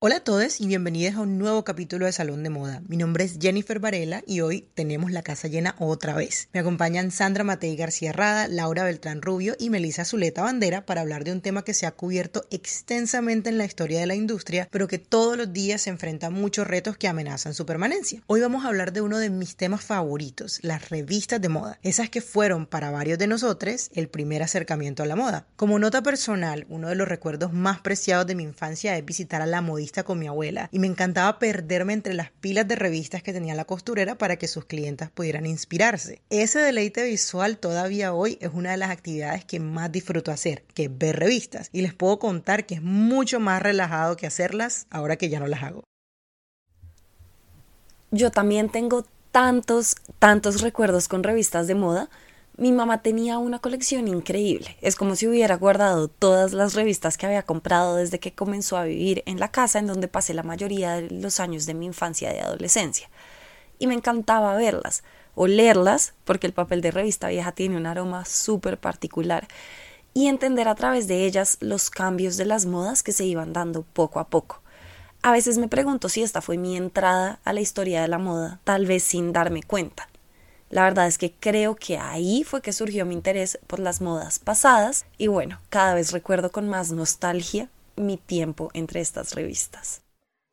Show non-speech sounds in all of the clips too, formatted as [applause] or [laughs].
Hola a todos y bienvenidos a un nuevo capítulo de Salón de Moda. Mi nombre es Jennifer Varela y hoy tenemos la casa llena otra vez. Me acompañan Sandra Matei García Rada, Laura Beltrán Rubio y Melissa Zuleta Bandera para hablar de un tema que se ha cubierto extensamente en la historia de la industria, pero que todos los días se enfrenta a muchos retos que amenazan su permanencia. Hoy vamos a hablar de uno de mis temas favoritos, las revistas de moda, esas que fueron para varios de nosotros el primer acercamiento a la moda. Como nota personal, uno de los recuerdos más preciados de mi infancia es visitar a la modista con mi abuela y me encantaba perderme entre las pilas de revistas que tenía la costurera para que sus clientas pudieran inspirarse. Ese deleite visual todavía hoy es una de las actividades que más disfruto hacer, que es ver revistas, y les puedo contar que es mucho más relajado que hacerlas ahora que ya no las hago. Yo también tengo tantos, tantos recuerdos con revistas de moda mi mamá tenía una colección increíble. Es como si hubiera guardado todas las revistas que había comprado desde que comenzó a vivir en la casa en donde pasé la mayoría de los años de mi infancia y adolescencia. Y me encantaba verlas o leerlas, porque el papel de revista vieja tiene un aroma súper particular, y entender a través de ellas los cambios de las modas que se iban dando poco a poco. A veces me pregunto si esta fue mi entrada a la historia de la moda, tal vez sin darme cuenta. La verdad es que creo que ahí fue que surgió mi interés por las modas pasadas y bueno, cada vez recuerdo con más nostalgia mi tiempo entre estas revistas.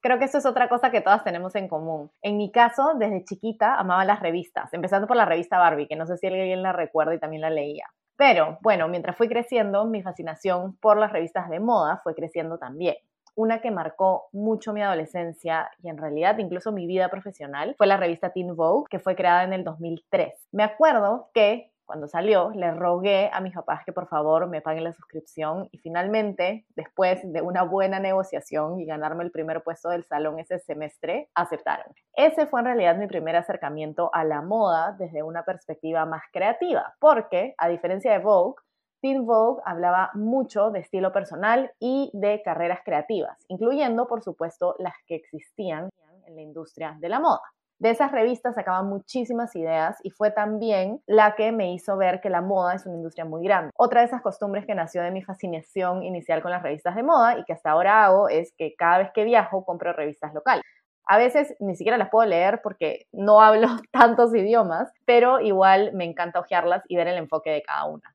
Creo que eso es otra cosa que todas tenemos en común. En mi caso, desde chiquita amaba las revistas, empezando por la revista Barbie, que no sé si alguien la recuerda y también la leía. Pero bueno, mientras fui creciendo, mi fascinación por las revistas de moda fue creciendo también una que marcó mucho mi adolescencia y en realidad incluso mi vida profesional fue la revista Teen Vogue, que fue creada en el 2003. Me acuerdo que cuando salió, le rogué a mis papás que por favor me paguen la suscripción y finalmente, después de una buena negociación y ganarme el primer puesto del salón ese semestre, aceptaron. Ese fue en realidad mi primer acercamiento a la moda desde una perspectiva más creativa, porque a diferencia de Vogue, Teen Vogue hablaba mucho de estilo personal y de carreras creativas, incluyendo, por supuesto, las que existían en la industria de la moda. De esas revistas sacaban muchísimas ideas y fue también la que me hizo ver que la moda es una industria muy grande. Otra de esas costumbres que nació de mi fascinación inicial con las revistas de moda y que hasta ahora hago es que cada vez que viajo compro revistas locales. A veces ni siquiera las puedo leer porque no hablo [laughs] tantos idiomas, pero igual me encanta hojearlas y ver el enfoque de cada una.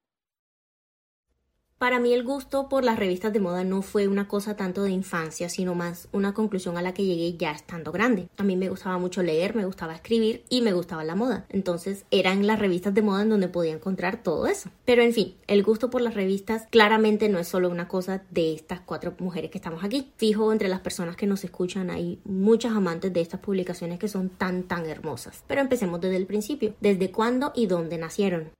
Para mí el gusto por las revistas de moda no fue una cosa tanto de infancia, sino más una conclusión a la que llegué ya estando grande. A mí me gustaba mucho leer, me gustaba escribir y me gustaba la moda. Entonces eran las revistas de moda en donde podía encontrar todo eso. Pero en fin, el gusto por las revistas claramente no es solo una cosa de estas cuatro mujeres que estamos aquí. Fijo, entre las personas que nos escuchan hay muchas amantes de estas publicaciones que son tan tan hermosas. Pero empecemos desde el principio. ¿Desde cuándo y dónde nacieron?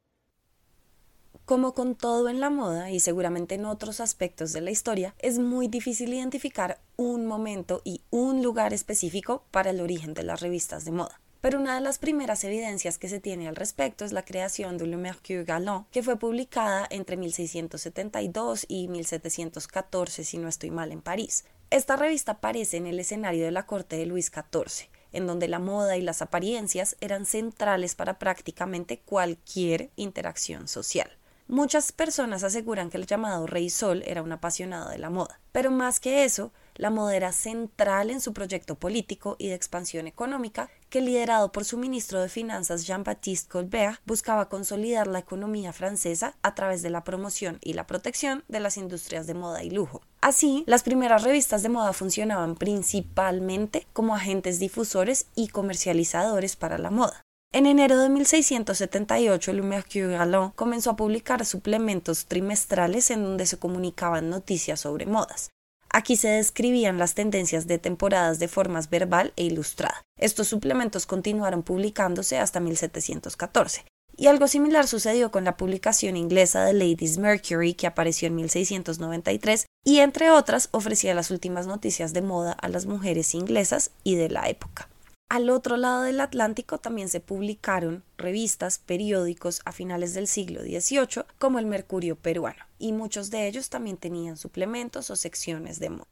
Como con todo en la moda y seguramente en otros aspectos de la historia, es muy difícil identificar un momento y un lugar específico para el origen de las revistas de moda. Pero una de las primeras evidencias que se tiene al respecto es la creación de Le Mercure Galant, que fue publicada entre 1672 y 1714, si no estoy mal, en París. Esta revista aparece en el escenario de la corte de Luis XIV, en donde la moda y las apariencias eran centrales para prácticamente cualquier interacción social. Muchas personas aseguran que el llamado Rey Sol era un apasionado de la moda, pero más que eso, la moda era central en su proyecto político y de expansión económica que liderado por su ministro de Finanzas Jean-Baptiste Colbert buscaba consolidar la economía francesa a través de la promoción y la protección de las industrias de moda y lujo. Así, las primeras revistas de moda funcionaban principalmente como agentes difusores y comercializadores para la moda. En enero de 1678, Le Mercure Galant comenzó a publicar suplementos trimestrales en donde se comunicaban noticias sobre modas. Aquí se describían las tendencias de temporadas de formas verbal e ilustrada. Estos suplementos continuaron publicándose hasta 1714. Y algo similar sucedió con la publicación inglesa de Ladies Mercury que apareció en 1693 y entre otras ofrecía las últimas noticias de moda a las mujeres inglesas y de la época. Al otro lado del Atlántico también se publicaron revistas, periódicos a finales del siglo XVIII como el Mercurio peruano, y muchos de ellos también tenían suplementos o secciones de moda.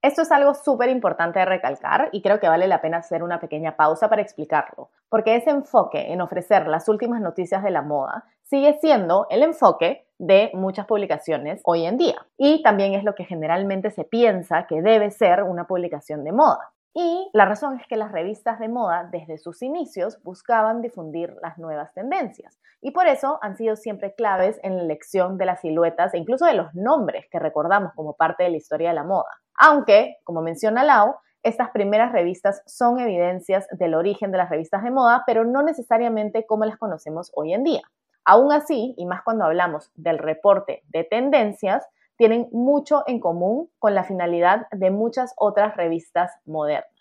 Esto es algo súper importante de recalcar y creo que vale la pena hacer una pequeña pausa para explicarlo, porque ese enfoque en ofrecer las últimas noticias de la moda sigue siendo el enfoque de muchas publicaciones hoy en día y también es lo que generalmente se piensa que debe ser una publicación de moda. Y la razón es que las revistas de moda desde sus inicios buscaban difundir las nuevas tendencias y por eso han sido siempre claves en la elección de las siluetas e incluso de los nombres que recordamos como parte de la historia de la moda. Aunque, como menciona Lau, estas primeras revistas son evidencias del origen de las revistas de moda, pero no necesariamente como las conocemos hoy en día. Aún así, y más cuando hablamos del reporte de tendencias, tienen mucho en común con la finalidad de muchas otras revistas modernas.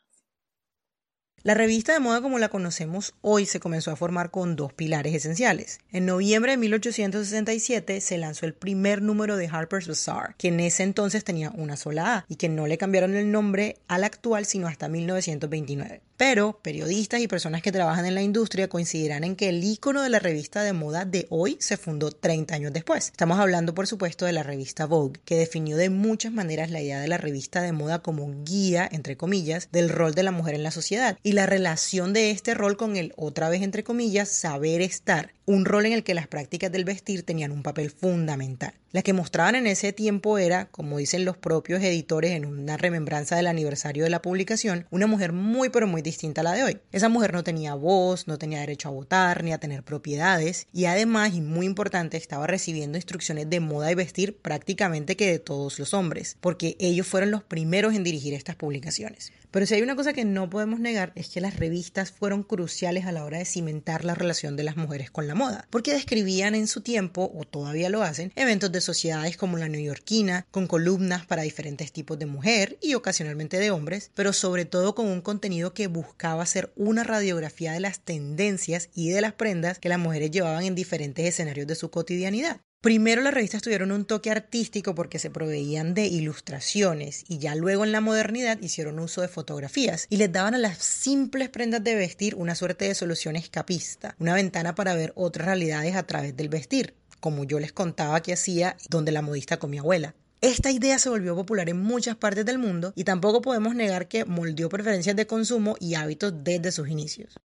La revista de moda como la conocemos hoy se comenzó a formar con dos pilares esenciales. En noviembre de 1867 se lanzó el primer número de Harper's Bazaar, que en ese entonces tenía una sola A y que no le cambiaron el nombre al actual sino hasta 1929. Pero periodistas y personas que trabajan en la industria coincidirán en que el icono de la revista de moda de hoy se fundó 30 años después. Estamos hablando, por supuesto, de la revista Vogue, que definió de muchas maneras la idea de la revista de moda como guía, entre comillas, del rol de la mujer en la sociedad y la relación de este rol con el, otra vez, entre comillas, saber estar, un rol en el que las prácticas del vestir tenían un papel fundamental. La que mostraban en ese tiempo era, como dicen los propios editores en una remembranza del aniversario de la publicación, una mujer muy pero muy distinta a la de hoy. Esa mujer no tenía voz, no tenía derecho a votar ni a tener propiedades y además, y muy importante, estaba recibiendo instrucciones de moda y vestir prácticamente que de todos los hombres, porque ellos fueron los primeros en dirigir estas publicaciones. Pero si hay una cosa que no podemos negar es que las revistas fueron cruciales a la hora de cimentar la relación de las mujeres con la moda, porque describían en su tiempo, o todavía lo hacen, eventos de sociedades como la neoyorquina, con columnas para diferentes tipos de mujer y ocasionalmente de hombres, pero sobre todo con un contenido que buscaba ser una radiografía de las tendencias y de las prendas que las mujeres llevaban en diferentes escenarios de su cotidianidad. Primero las revistas tuvieron un toque artístico porque se proveían de ilustraciones y ya luego en la modernidad hicieron uso de fotografías y les daban a las simples prendas de vestir una suerte de solución escapista, una ventana para ver otras realidades a través del vestir, como yo les contaba que hacía donde la modista con mi abuela. Esta idea se volvió popular en muchas partes del mundo y tampoco podemos negar que moldeó preferencias de consumo y hábitos desde sus inicios.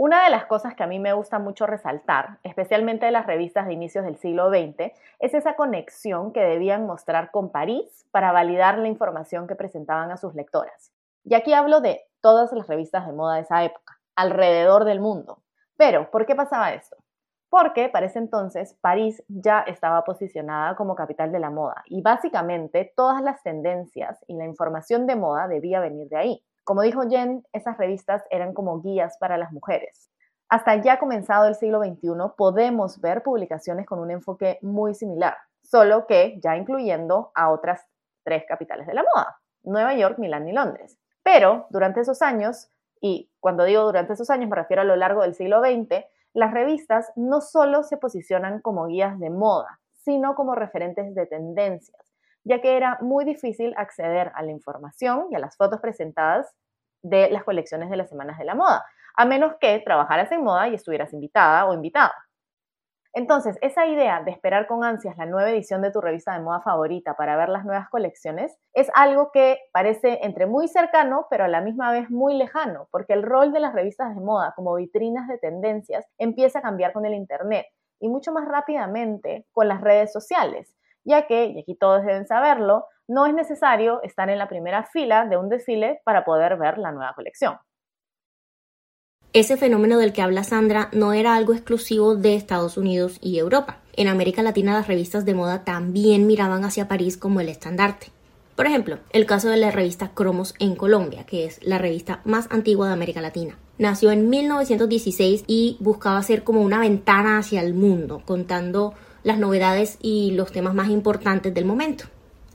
Una de las cosas que a mí me gusta mucho resaltar, especialmente de las revistas de inicios del siglo XX, es esa conexión que debían mostrar con París para validar la información que presentaban a sus lectoras. Y aquí hablo de todas las revistas de moda de esa época, alrededor del mundo. Pero, ¿por qué pasaba esto? Porque para ese entonces París ya estaba posicionada como capital de la moda y básicamente todas las tendencias y la información de moda debía venir de ahí. Como dijo Jen, esas revistas eran como guías para las mujeres. Hasta ya comenzado el siglo XXI podemos ver publicaciones con un enfoque muy similar, solo que ya incluyendo a otras tres capitales de la moda, Nueva York, Milán y Londres. Pero durante esos años, y cuando digo durante esos años me refiero a lo largo del siglo XX, las revistas no solo se posicionan como guías de moda, sino como referentes de tendencias ya que era muy difícil acceder a la información y a las fotos presentadas de las colecciones de las semanas de la moda, a menos que trabajaras en moda y estuvieras invitada o invitado. Entonces, esa idea de esperar con ansias la nueva edición de tu revista de moda favorita para ver las nuevas colecciones es algo que parece entre muy cercano, pero a la misma vez muy lejano, porque el rol de las revistas de moda como vitrinas de tendencias empieza a cambiar con el Internet y mucho más rápidamente con las redes sociales ya que, y aquí todos deben saberlo, no es necesario estar en la primera fila de un desfile para poder ver la nueva colección. Ese fenómeno del que habla Sandra no era algo exclusivo de Estados Unidos y Europa. En América Latina las revistas de moda también miraban hacia París como el estandarte. Por ejemplo, el caso de la revista Cromos en Colombia, que es la revista más antigua de América Latina. Nació en 1916 y buscaba ser como una ventana hacia el mundo, contando las novedades y los temas más importantes del momento.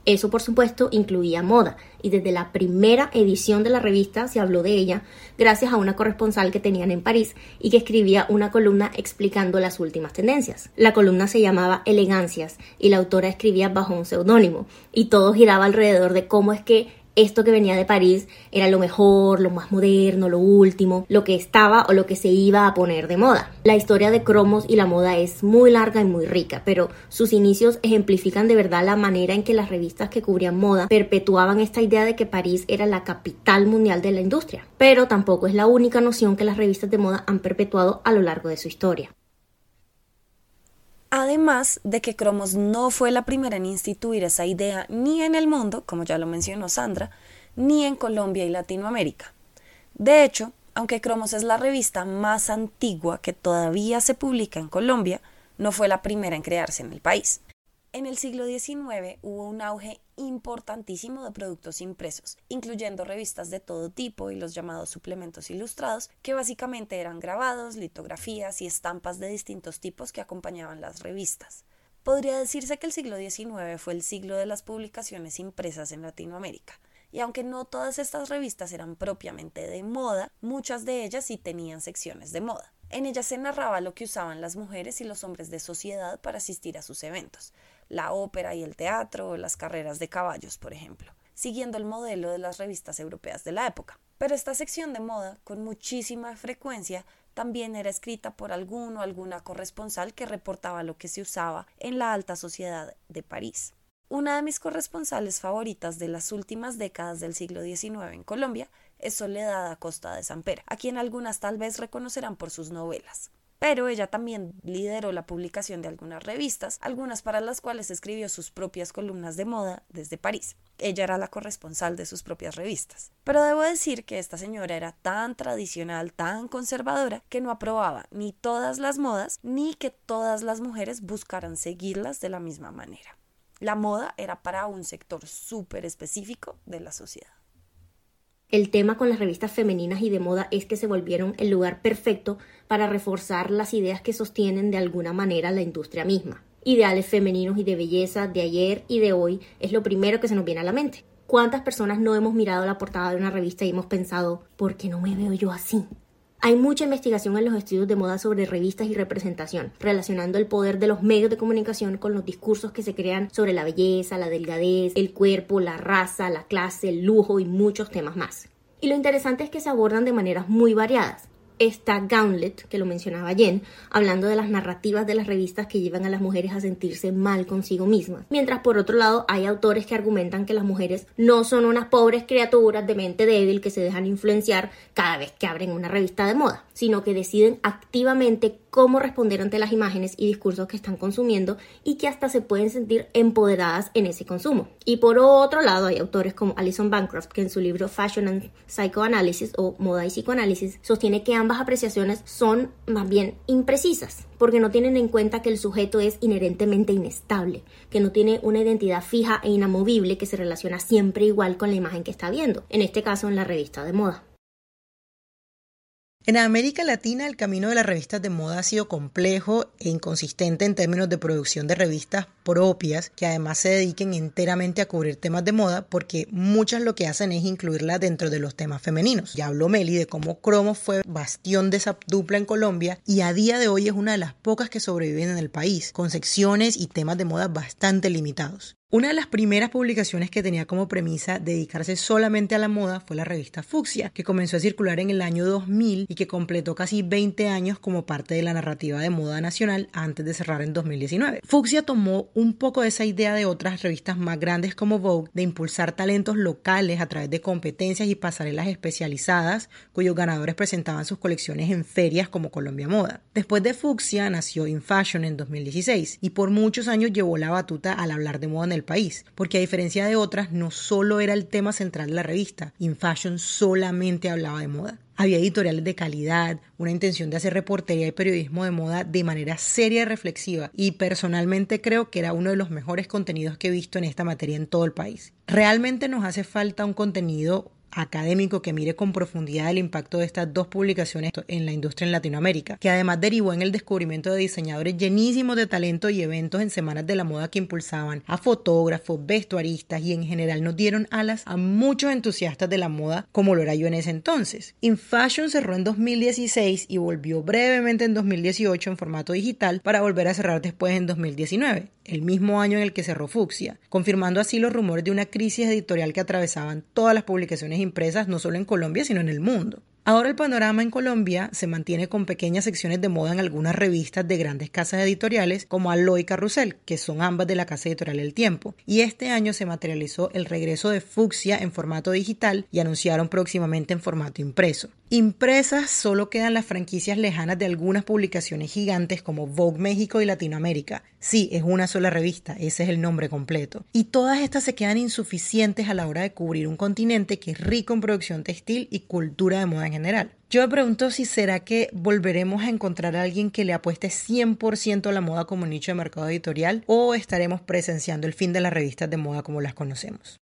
Eso, por supuesto, incluía moda, y desde la primera edición de la revista se habló de ella gracias a una corresponsal que tenían en París y que escribía una columna explicando las últimas tendencias. La columna se llamaba Elegancias y la autora escribía bajo un seudónimo, y todo giraba alrededor de cómo es que esto que venía de París era lo mejor, lo más moderno, lo último, lo que estaba o lo que se iba a poner de moda. La historia de Cromos y la moda es muy larga y muy rica, pero sus inicios ejemplifican de verdad la manera en que las revistas que cubrían moda perpetuaban esta idea de que París era la capital mundial de la industria. Pero tampoco es la única noción que las revistas de moda han perpetuado a lo largo de su historia. Además de que Cromos no fue la primera en instituir esa idea ni en el mundo, como ya lo mencionó Sandra, ni en Colombia y Latinoamérica. De hecho, aunque Cromos es la revista más antigua que todavía se publica en Colombia, no fue la primera en crearse en el país. En el siglo XIX hubo un auge importantísimo de productos impresos, incluyendo revistas de todo tipo y los llamados suplementos ilustrados, que básicamente eran grabados, litografías y estampas de distintos tipos que acompañaban las revistas. Podría decirse que el siglo XIX fue el siglo de las publicaciones impresas en Latinoamérica. Y aunque no todas estas revistas eran propiamente de moda, muchas de ellas sí tenían secciones de moda. En ellas se narraba lo que usaban las mujeres y los hombres de sociedad para asistir a sus eventos, la ópera y el teatro las carreras de caballos, por ejemplo, siguiendo el modelo de las revistas europeas de la época. Pero esta sección de moda, con muchísima frecuencia, también era escrita por algún o alguna corresponsal que reportaba lo que se usaba en la alta sociedad de París. Una de mis corresponsales favoritas de las últimas décadas del siglo XIX en Colombia es Soledad Acosta de Sampera, a quien algunas tal vez reconocerán por sus novelas pero ella también lideró la publicación de algunas revistas, algunas para las cuales escribió sus propias columnas de moda desde París. Ella era la corresponsal de sus propias revistas. Pero debo decir que esta señora era tan tradicional, tan conservadora, que no aprobaba ni todas las modas, ni que todas las mujeres buscaran seguirlas de la misma manera. La moda era para un sector súper específico de la sociedad. El tema con las revistas femeninas y de moda es que se volvieron el lugar perfecto para reforzar las ideas que sostienen de alguna manera la industria misma. Ideales femeninos y de belleza de ayer y de hoy es lo primero que se nos viene a la mente. ¿Cuántas personas no hemos mirado la portada de una revista y hemos pensado, ¿por qué no me veo yo así? Hay mucha investigación en los estudios de moda sobre revistas y representación, relacionando el poder de los medios de comunicación con los discursos que se crean sobre la belleza, la delgadez, el cuerpo, la raza, la clase, el lujo y muchos temas más. Y lo interesante es que se abordan de maneras muy variadas está Gauntlet, que lo mencionaba Jen, hablando de las narrativas de las revistas que llevan a las mujeres a sentirse mal consigo mismas. Mientras por otro lado hay autores que argumentan que las mujeres no son unas pobres criaturas de mente débil que se dejan influenciar cada vez que abren una revista de moda, sino que deciden activamente cómo responder ante las imágenes y discursos que están consumiendo y que hasta se pueden sentir empoderadas en ese consumo. Y por otro lado hay autores como Alison Bancroft que en su libro Fashion and Psychoanalysis o Moda y Psicoanálisis sostiene que ambas apreciaciones son más bien imprecisas, porque no tienen en cuenta que el sujeto es inherentemente inestable, que no tiene una identidad fija e inamovible que se relaciona siempre igual con la imagen que está viendo, en este caso en la revista de moda. En América Latina el camino de las revistas de moda ha sido complejo e inconsistente en términos de producción de revistas propias que además se dediquen enteramente a cubrir temas de moda porque muchas lo que hacen es incluirlas dentro de los temas femeninos. Ya habló Meli de cómo Cromo fue bastión de esa dupla en Colombia y a día de hoy es una de las pocas que sobreviven en el país, con secciones y temas de moda bastante limitados. Una de las primeras publicaciones que tenía como premisa dedicarse solamente a la moda fue la revista Fucsia, que comenzó a circular en el año 2000 y que completó casi 20 años como parte de la narrativa de moda nacional antes de cerrar en 2019. Fucsia tomó un poco de esa idea de otras revistas más grandes como Vogue de impulsar talentos locales a través de competencias y pasarelas especializadas cuyos ganadores presentaban sus colecciones en ferias como Colombia Moda. Después de Fucsia nació In Fashion en 2016 y por muchos años llevó la batuta al hablar de moda en el país, porque a diferencia de otras, no solo era el tema central de la revista, In Fashion solamente hablaba de moda. Había editoriales de calidad, una intención de hacer reportería y periodismo de moda de manera seria y reflexiva, y personalmente creo que era uno de los mejores contenidos que he visto en esta materia en todo el país. Realmente nos hace falta un contenido académico que mire con profundidad el impacto de estas dos publicaciones en la industria en Latinoamérica, que además derivó en el descubrimiento de diseñadores llenísimos de talento y eventos en semanas de la moda que impulsaban a fotógrafos, vestuaristas y en general nos dieron alas a muchos entusiastas de la moda como lo era yo en ese entonces. In Fashion cerró en 2016 y volvió brevemente en 2018 en formato digital para volver a cerrar después en 2019, el mismo año en el que cerró Fuxia, confirmando así los rumores de una crisis editorial que atravesaban todas las publicaciones impresas no solo en Colombia sino en el mundo. Ahora el panorama en Colombia se mantiene con pequeñas secciones de moda en algunas revistas de grandes casas editoriales como Aloy Carrusel, que son ambas de la casa editorial El Tiempo. Y este año se materializó el regreso de Fuxia en formato digital y anunciaron próximamente en formato impreso. Impresas solo quedan las franquicias lejanas de algunas publicaciones gigantes como Vogue México y Latinoamérica. Sí, es una sola revista, ese es el nombre completo. Y todas estas se quedan insuficientes a la hora de cubrir un continente que es rico en producción textil y cultura de moda en general. Yo me pregunto si será que volveremos a encontrar a alguien que le apueste 100% a la moda como nicho de mercado editorial o estaremos presenciando el fin de las revistas de moda como las conocemos.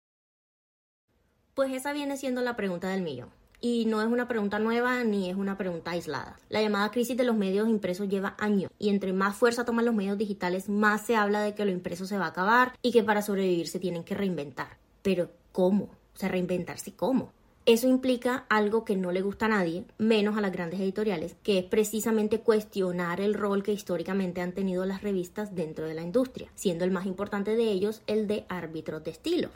Pues esa viene siendo la pregunta del millón y no es una pregunta nueva ni es una pregunta aislada. La llamada crisis de los medios impresos lleva años y entre más fuerza toman los medios digitales, más se habla de que lo impreso se va a acabar y que para sobrevivir se tienen que reinventar. Pero ¿cómo? O sea, reinventarse cómo. Eso implica algo que no le gusta a nadie, menos a las grandes editoriales, que es precisamente cuestionar el rol que históricamente han tenido las revistas dentro de la industria, siendo el más importante de ellos el de árbitros de estilo.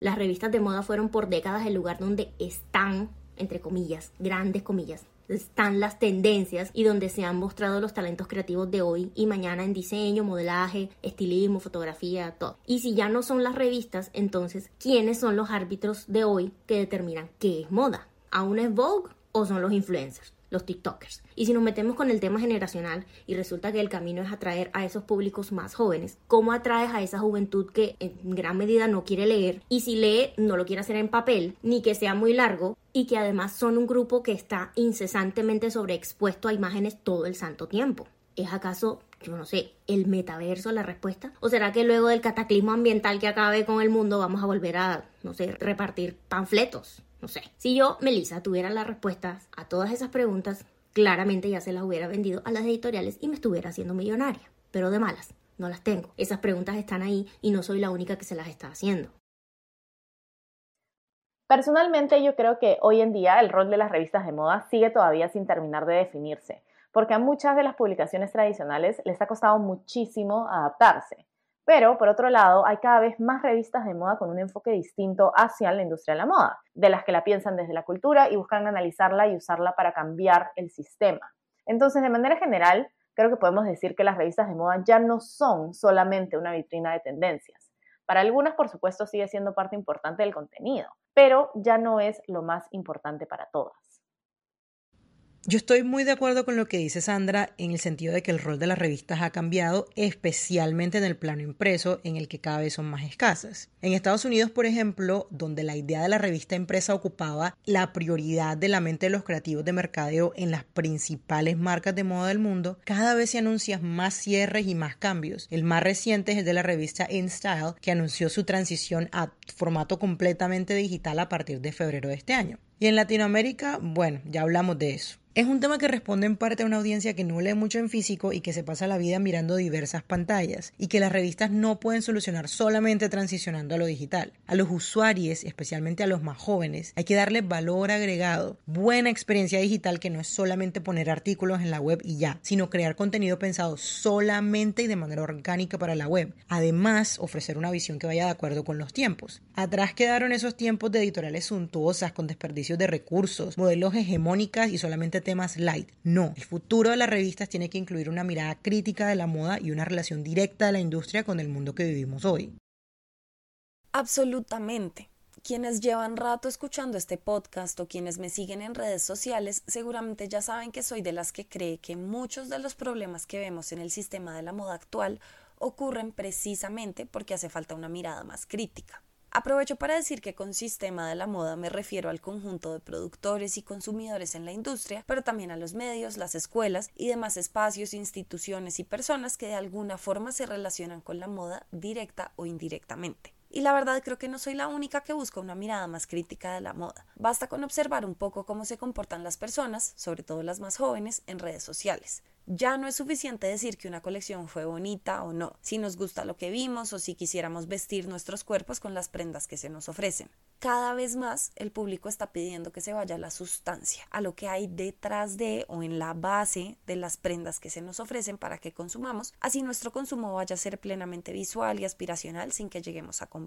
Las revistas de moda fueron por décadas el lugar donde están entre comillas, grandes comillas, están las tendencias y donde se han mostrado los talentos creativos de hoy y mañana en diseño, modelaje, estilismo, fotografía, todo. Y si ya no son las revistas, entonces, ¿quiénes son los árbitros de hoy que determinan qué es moda? ¿Aún es Vogue o son los influencers? Los TikTokers. Y si nos metemos con el tema generacional y resulta que el camino es atraer a esos públicos más jóvenes, ¿cómo atraes a esa juventud que en gran medida no quiere leer y si lee no lo quiere hacer en papel ni que sea muy largo y que además son un grupo que está incesantemente sobreexpuesto a imágenes todo el santo tiempo? ¿Es acaso no sé, el metaverso la respuesta? ¿O será que luego del cataclismo ambiental que acabe con el mundo vamos a volver a, no sé, repartir panfletos? No sé. Si yo, Melissa, tuviera las respuestas a todas esas preguntas, claramente ya se las hubiera vendido a las editoriales y me estuviera haciendo millonaria. Pero de malas, no las tengo. Esas preguntas están ahí y no soy la única que se las está haciendo. Personalmente yo creo que hoy en día el rol de las revistas de moda sigue todavía sin terminar de definirse, porque a muchas de las publicaciones tradicionales les ha costado muchísimo adaptarse. Pero, por otro lado, hay cada vez más revistas de moda con un enfoque distinto hacia la industria de la moda, de las que la piensan desde la cultura y buscan analizarla y usarla para cambiar el sistema. Entonces, de manera general, creo que podemos decir que las revistas de moda ya no son solamente una vitrina de tendencias. Para algunas, por supuesto, sigue siendo parte importante del contenido, pero ya no es lo más importante para todas. Yo estoy muy de acuerdo con lo que dice Sandra en el sentido de que el rol de las revistas ha cambiado, especialmente en el plano impreso, en el que cada vez son más escasas. En Estados Unidos, por ejemplo, donde la idea de la revista impresa ocupaba la prioridad de la mente de los creativos de mercadeo en las principales marcas de moda del mundo, cada vez se anuncian más cierres y más cambios. El más reciente es el de la revista InStyle, que anunció su transición a formato completamente digital a partir de febrero de este año. Y en Latinoamérica, bueno, ya hablamos de eso. Es un tema que responde en parte a una audiencia que no lee mucho en físico y que se pasa la vida mirando diversas pantallas, y que las revistas no pueden solucionar solamente transicionando a lo digital. A los usuarios, especialmente a los más jóvenes, hay que darles valor agregado, buena experiencia digital que no es solamente poner artículos en la web y ya, sino crear contenido pensado solamente y de manera orgánica para la web. Además, ofrecer una visión que vaya de acuerdo con los tiempos. Atrás quedaron esos tiempos de editoriales suntuosas con de recursos, modelos hegemónicas y solamente temas light. No, el futuro de las revistas tiene que incluir una mirada crítica de la moda y una relación directa de la industria con el mundo que vivimos hoy. Absolutamente. Quienes llevan rato escuchando este podcast o quienes me siguen en redes sociales seguramente ya saben que soy de las que cree que muchos de los problemas que vemos en el sistema de la moda actual ocurren precisamente porque hace falta una mirada más crítica. Aprovecho para decir que con sistema de la moda me refiero al conjunto de productores y consumidores en la industria, pero también a los medios, las escuelas y demás espacios, instituciones y personas que de alguna forma se relacionan con la moda directa o indirectamente. Y la verdad creo que no soy la única que busca una mirada más crítica de la moda. Basta con observar un poco cómo se comportan las personas, sobre todo las más jóvenes, en redes sociales. Ya no es suficiente decir que una colección fue bonita o no, si nos gusta lo que vimos o si quisiéramos vestir nuestros cuerpos con las prendas que se nos ofrecen. Cada vez más el público está pidiendo que se vaya a la sustancia, a lo que hay detrás de o en la base de las prendas que se nos ofrecen para que consumamos, así nuestro consumo vaya a ser plenamente visual y aspiracional sin que lleguemos a comprar.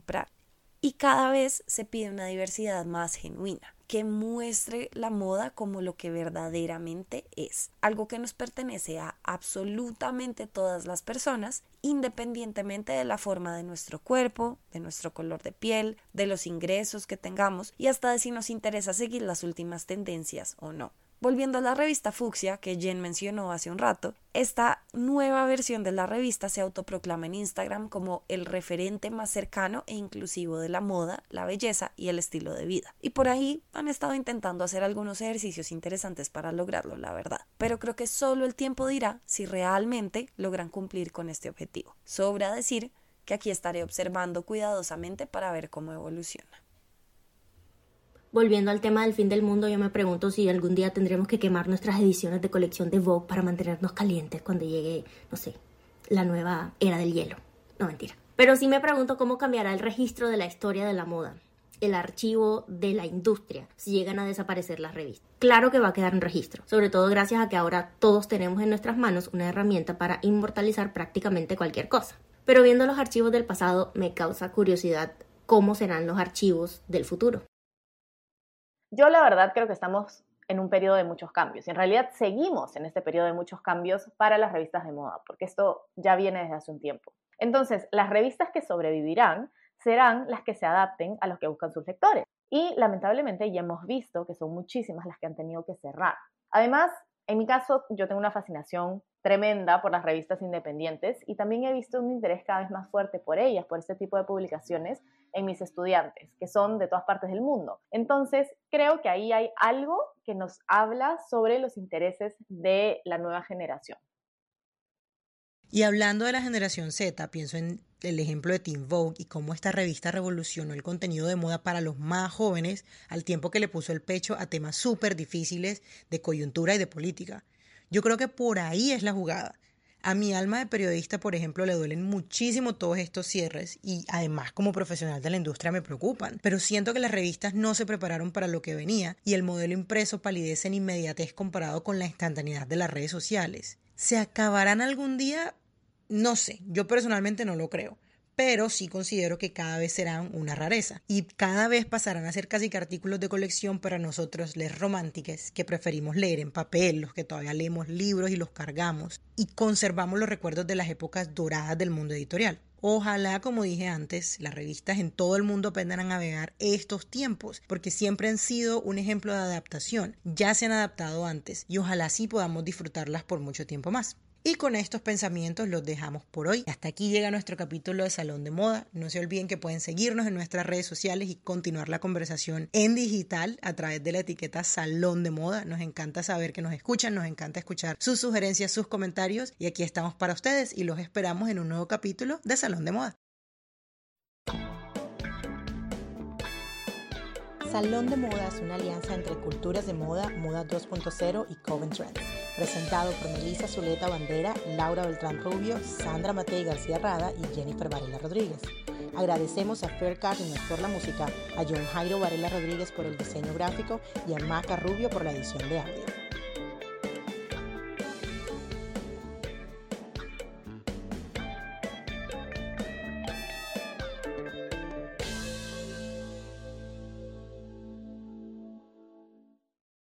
Y cada vez se pide una diversidad más genuina que muestre la moda como lo que verdaderamente es, algo que nos pertenece a absolutamente todas las personas, independientemente de la forma de nuestro cuerpo, de nuestro color de piel, de los ingresos que tengamos y hasta de si nos interesa seguir las últimas tendencias o no. Volviendo a la revista Fucsia, que Jen mencionó hace un rato, esta nueva versión de la revista se autoproclama en Instagram como el referente más cercano e inclusivo de la moda, la belleza y el estilo de vida. Y por ahí han estado intentando hacer algunos ejercicios interesantes para lograrlo, la verdad. Pero creo que solo el tiempo dirá si realmente logran cumplir con este objetivo. Sobra decir que aquí estaré observando cuidadosamente para ver cómo evoluciona volviendo al tema del fin del mundo, yo me pregunto si algún día tendremos que quemar nuestras ediciones de colección de Vogue para mantenernos calientes cuando llegue, no sé, la nueva era del hielo. No, mentira. Pero sí me pregunto cómo cambiará el registro de la historia de la moda, el archivo de la industria, si llegan a desaparecer las revistas. Claro que va a quedar en registro, sobre todo gracias a que ahora todos tenemos en nuestras manos una herramienta para inmortalizar prácticamente cualquier cosa. Pero viendo los archivos del pasado me causa curiosidad cómo serán los archivos del futuro. Yo la verdad creo que estamos en un periodo de muchos cambios. Y en realidad seguimos en este periodo de muchos cambios para las revistas de moda, porque esto ya viene desde hace un tiempo. Entonces, las revistas que sobrevivirán serán las que se adapten a lo que buscan sus lectores. Y lamentablemente ya hemos visto que son muchísimas las que han tenido que cerrar. Además, en mi caso, yo tengo una fascinación tremenda por las revistas independientes y también he visto un interés cada vez más fuerte por ellas, por este tipo de publicaciones en mis estudiantes, que son de todas partes del mundo. Entonces, creo que ahí hay algo que nos habla sobre los intereses de la nueva generación. Y hablando de la generación Z, pienso en el ejemplo de Teen Vogue y cómo esta revista revolucionó el contenido de moda para los más jóvenes al tiempo que le puso el pecho a temas súper difíciles de coyuntura y de política. Yo creo que por ahí es la jugada. A mi alma de periodista, por ejemplo, le duelen muchísimo todos estos cierres y además como profesional de la industria me preocupan. Pero siento que las revistas no se prepararon para lo que venía y el modelo impreso palidece en inmediatez comparado con la instantaneidad de las redes sociales. ¿Se acabarán algún día? No sé, yo personalmente no lo creo pero sí considero que cada vez serán una rareza y cada vez pasarán a ser casi que artículos de colección para nosotros les románticos que preferimos leer en papel, los que todavía leemos libros y los cargamos y conservamos los recuerdos de las épocas doradas del mundo editorial. Ojalá, como dije antes, las revistas en todo el mundo aprendan a navegar estos tiempos, porque siempre han sido un ejemplo de adaptación. Ya se han adaptado antes y ojalá sí podamos disfrutarlas por mucho tiempo más. Y con estos pensamientos los dejamos por hoy. Hasta aquí llega nuestro capítulo de Salón de Moda. No se olviden que pueden seguirnos en nuestras redes sociales y continuar la conversación en digital a través de la etiqueta Salón de Moda. Nos encanta saber que nos escuchan, nos encanta escuchar sus sugerencias, sus comentarios y aquí estamos para ustedes y los esperamos en un nuevo capítulo de Salón de Moda. Salón de Moda es una alianza entre Culturas de Moda, Moda 2.0 y Coven Trends. Presentado por Melissa Zuleta Bandera, Laura Beltrán Rubio, Sandra Matei García Rada y Jennifer Varela Rodríguez. Agradecemos a Fair Cardinal por la música, a John Jairo Varela Rodríguez por el diseño gráfico y a Maca Rubio por la edición de audio.